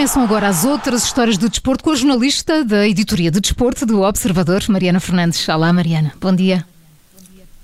Começam agora as outras histórias do desporto com a jornalista da editoria de desporto do Observador, Mariana Fernandes. Olá, Mariana. Bom dia.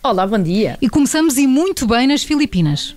Olá, bom dia. E começamos e muito bem nas Filipinas.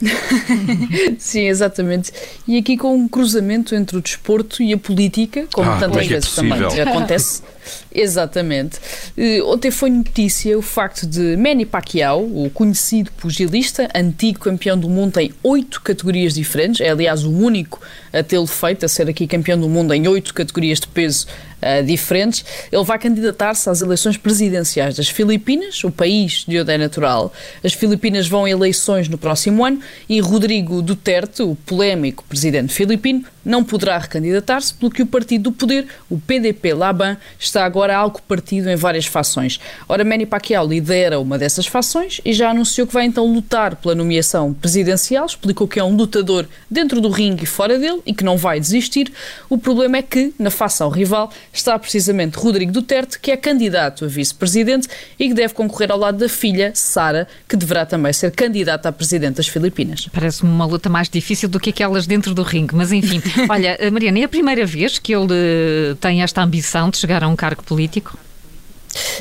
Sim, exatamente. E aqui com um cruzamento entre o desporto e a política, como Ah, tantas como é que é vezes também acontece. Exatamente. Eh, ontem foi notícia o facto de Manny Pacquiao, o conhecido pugilista, antigo campeão do mundo em oito categorias diferentes, é aliás o único a tê-lo feito, a ser aqui campeão do mundo em oito categorias de peso eh, diferentes, ele vai candidatar-se às eleições presidenciais das Filipinas, o país de onde é natural. As Filipinas vão a eleições no próximo ano e Rodrigo Duterte, o polémico presidente filipino, não poderá recandidatar-se, pelo que o partido do poder, o PDP-Laban, está agora algo partido em várias fações. Ora, Manny Pacquiao lidera uma dessas fações e já anunciou que vai então lutar pela nomeação presidencial, explicou que é um lutador dentro do ringue e fora dele e que não vai desistir. O problema é que, na fação rival, está precisamente Rodrigo Duterte, que é candidato a vice-presidente e que deve concorrer ao lado da filha, Sara, que deverá também ser candidata a presidente das Filipinas. Parece-me uma luta mais difícil do que aquelas dentro do ringue, mas enfim. Olha, eh, Mariana, é a primeira vez que ele eh, tem esta ambição de chegar a um cargo político?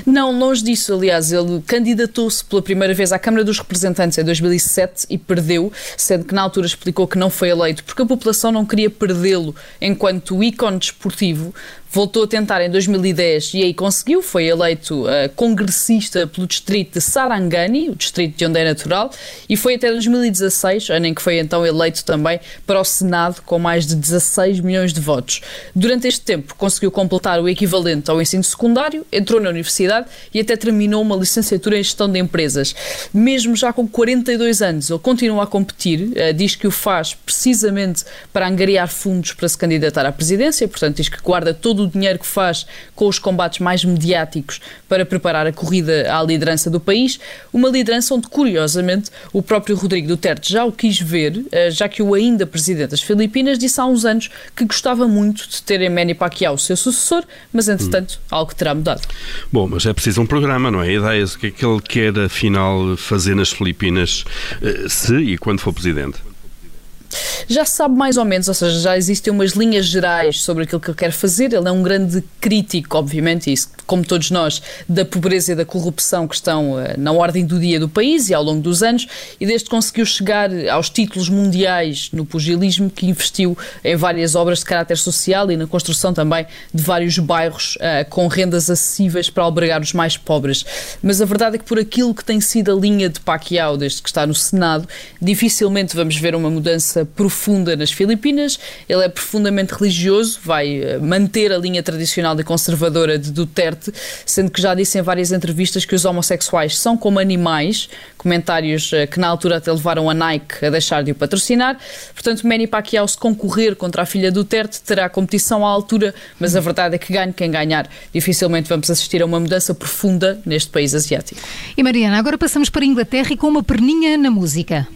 Não, longe disso. Aliás, ele candidatou-se pela primeira vez à Câmara dos Representantes em 2007 e perdeu, sendo que na altura explicou que não foi eleito porque a população não queria perdê-lo enquanto ícone desportivo. Voltou a tentar em 2010 e aí conseguiu. Foi eleito uh, congressista pelo distrito de Sarangani, o distrito de onde é natural, e foi até 2016, ano em que foi então eleito também para o Senado com mais de 16 milhões de votos. Durante este tempo conseguiu completar o equivalente ao ensino secundário, entrou na universidade e até terminou uma licenciatura em gestão de empresas. Mesmo já com 42 anos, ele continua a competir, uh, diz que o faz precisamente para angariar fundos para se candidatar à presidência, portanto diz que guarda todo o dinheiro que faz com os combates mais mediáticos para preparar a corrida à liderança do país, uma liderança onde, curiosamente, o próprio Rodrigo Duterte já o quis ver, eh, já que o ainda presidente das Filipinas disse há uns anos que gostava muito de ter Manny Pacquiao seu sucessor, mas entretanto algo terá mudado. Bom, mas é preciso um programa, não é? Ideias, o que é que ele quer afinal fazer nas Filipinas, eh, se e quando for presidente? Já sabe mais ou menos, ou seja, já existem umas linhas gerais sobre aquilo que ele quer fazer. Ele é um grande crítico, obviamente, isso, como todos nós, da pobreza e da corrupção que estão uh, na ordem do dia do país e ao longo dos anos, e desde que conseguiu chegar aos títulos mundiais no pugilismo, que investiu em várias obras de caráter social e na construção também de vários bairros uh, com rendas acessíveis para albergar os mais pobres. Mas a verdade é que por aquilo que tem sido a linha de Pacquiao desde que está no Senado, dificilmente vamos ver uma mudança profunda nas Filipinas. Ele é profundamente religioso, vai uh, manter a linha tradicional e conservadora de Duterte, sendo que já disse em várias entrevistas que os homossexuais são como animais, comentários uh, que na altura até levaram a Nike a deixar de o patrocinar. Portanto, Manny Pacquiao, se concorrer contra a filha Duterte, terá competição à altura, mas a verdade é que ganhe quem ganhar. Dificilmente vamos assistir a uma mudança profunda neste país asiático. E Mariana, agora passamos para a Inglaterra e com uma perninha na música.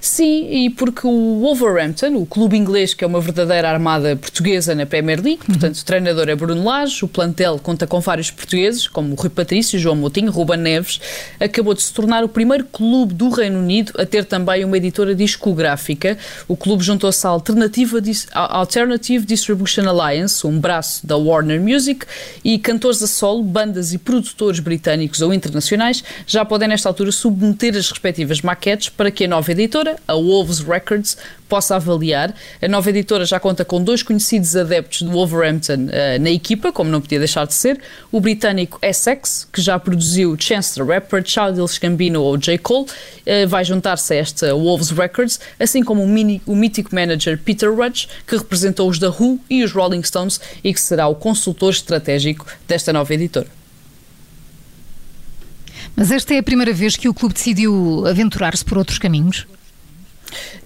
Sim, e porque o Wolverhampton, o clube inglês que é uma verdadeira armada portuguesa na Premier League, portanto o treinador é Bruno Lage, o plantel conta com vários portugueses, como Rui Patrício, João Moutinho, Ruben Neves, acabou de se tornar o primeiro clube do Reino Unido a ter também uma editora discográfica. O clube juntou-se à Alternative, Alternative Distribution Alliance, um braço da Warner Music, e cantores a solo, bandas e produtores britânicos ou internacionais já podem nesta altura submeter as respectivas maquetes para que a nova editora, a Wolves Records, possa avaliar. A nova editora já conta com dois conhecidos adeptos do Wolverhampton uh, na equipa, como não podia deixar de ser, o britânico Essex, que já produziu Chance the Rapper, Childish Gambino ou J. Cole, uh, vai juntar-se a esta Wolves Records, assim como o, mini, o mítico manager Peter Rudge, que representou os The Who e os Rolling Stones e que será o consultor estratégico desta nova editora. Mas esta é a primeira vez que o clube decidiu aventurar-se por outros caminhos?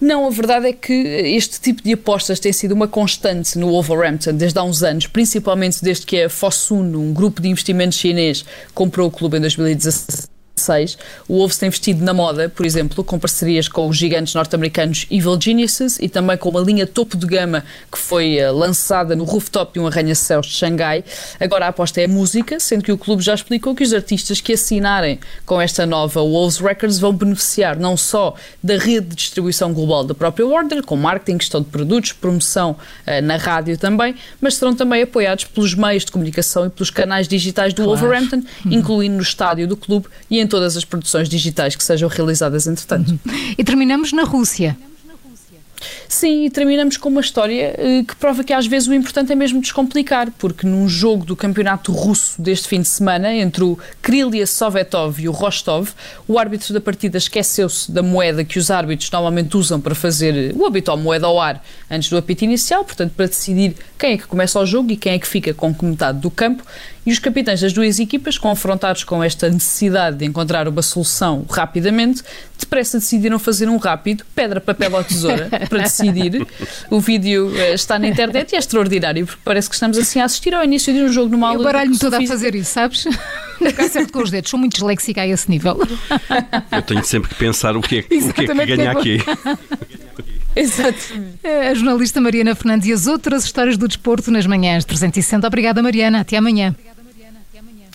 Não, a verdade é que este tipo de apostas tem sido uma constante no Wolverhampton desde há uns anos, principalmente desde que a Fosun, um grupo de investimentos chinês, comprou o clube em 2017 o Wolves tem investido na moda, por exemplo, com parcerias com os gigantes norte-americanos Evil Geniuses e também com uma linha topo de gama que foi uh, lançada no rooftop de um arranha-céus de Xangai. Agora a aposta é a música, sendo que o clube já explicou que os artistas que assinarem com esta nova Wolves Records vão beneficiar não só da rede de distribuição global da própria Warner, com marketing, gestão de produtos, promoção uh, na rádio também, mas serão também apoiados pelos meios de comunicação e pelos canais digitais do claro. Wolverhampton, uhum. incluindo no estádio do clube e em todas as produções digitais que sejam realizadas entretanto. E terminamos na Rússia. Sim, e terminamos com uma história uh, que prova que às vezes o importante é mesmo descomplicar, porque num jogo do campeonato russo deste fim de semana, entre o Krylia Sovetov e o Rostov, o árbitro da partida esqueceu-se da moeda que os árbitros normalmente usam para fazer o habitual moeda ao ar antes do apito inicial, portanto, para decidir quem é que começa o jogo e quem é que fica com que metade do campo. E os capitães das duas equipas, confrontados com esta necessidade de encontrar uma solução rapidamente, depressa decidiram fazer um rápido pedra, papel ou tesoura para decidir. O vídeo uh, está na internet e é extraordinário, porque parece que estamos assim a assistir ao início de um jogo numa aula. Eu baralho-me toda a fazer isso, sabes? Ficar certo com os dedos, sou muito disléxica a esse nível. Eu tenho sempre que pensar o que é, o que, é que ganha aqui. Exato. A jornalista Mariana Fernandes e as outras histórias do desporto nas manhãs 360. Obrigada, Mariana. Até amanhã.